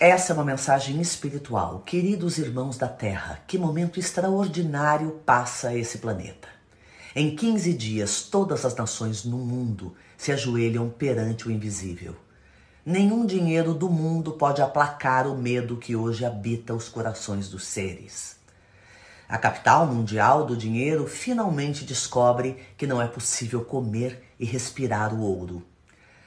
essa é uma mensagem espiritual. Queridos irmãos da Terra, que momento extraordinário passa esse planeta. Em 15 dias, todas as nações no mundo se ajoelham perante o invisível. Nenhum dinheiro do mundo pode aplacar o medo que hoje habita os corações dos seres. A capital mundial do dinheiro finalmente descobre que não é possível comer e respirar o ouro.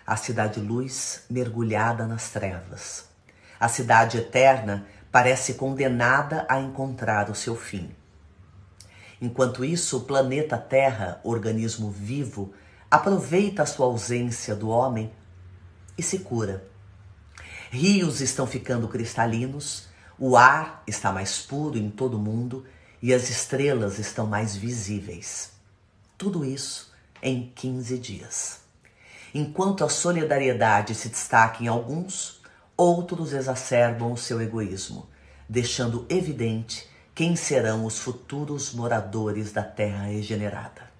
A cidade luz mergulhada nas trevas. A cidade eterna parece condenada a encontrar o seu fim. Enquanto isso, o planeta Terra, organismo vivo, aproveita a sua ausência do homem e se cura. Rios estão ficando cristalinos, o ar está mais puro em todo o mundo e as estrelas estão mais visíveis. Tudo isso em 15 dias. Enquanto a solidariedade se destaca em alguns, outros exacerbam o seu egoísmo, deixando evidente quem serão os futuros moradores da terra regenerada.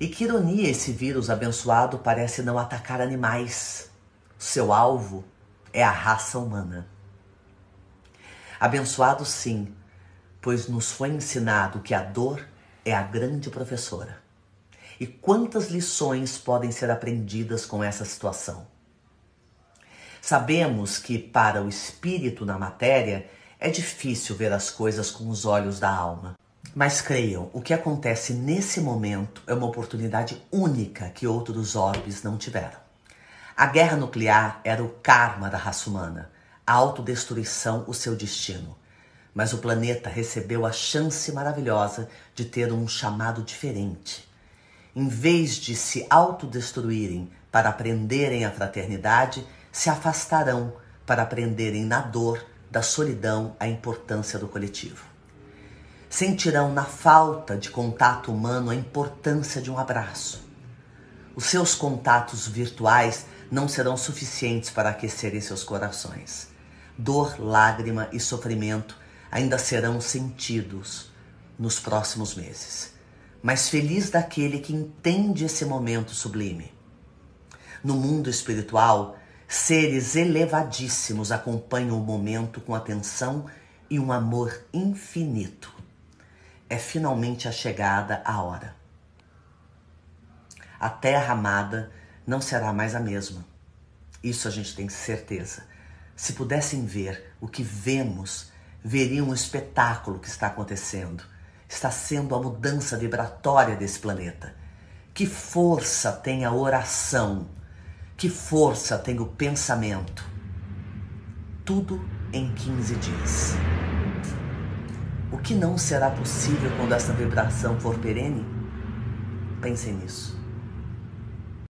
E que ironia esse vírus abençoado parece não atacar animais. Seu alvo é a raça humana. Abençoado sim, pois nos foi ensinado que a dor é a grande professora. E quantas lições podem ser aprendidas com essa situação? Sabemos que para o espírito na matéria é difícil ver as coisas com os olhos da alma. Mas creiam, o que acontece nesse momento é uma oportunidade única que outros orbes não tiveram. A guerra nuclear era o karma da raça humana, a autodestruição o seu destino. Mas o planeta recebeu a chance maravilhosa de ter um chamado diferente. Em vez de se autodestruírem para aprenderem a fraternidade, se afastarão para aprenderem na dor da solidão a importância do coletivo. Sentirão na falta de contato humano a importância de um abraço. Os seus contatos virtuais não serão suficientes para aquecerem seus corações. Dor, lágrima e sofrimento ainda serão sentidos nos próximos meses. Mas feliz daquele que entende esse momento sublime. No mundo espiritual, seres elevadíssimos acompanham o momento com atenção e um amor infinito. É finalmente a chegada a hora. A terra amada não será mais a mesma. Isso a gente tem certeza. Se pudessem ver o que vemos veriam o espetáculo que está acontecendo. Está sendo a mudança vibratória desse planeta. Que força tem a oração? Que força tem o pensamento? Tudo em 15 dias. O que não será possível quando essa vibração for perene? Pensem nisso.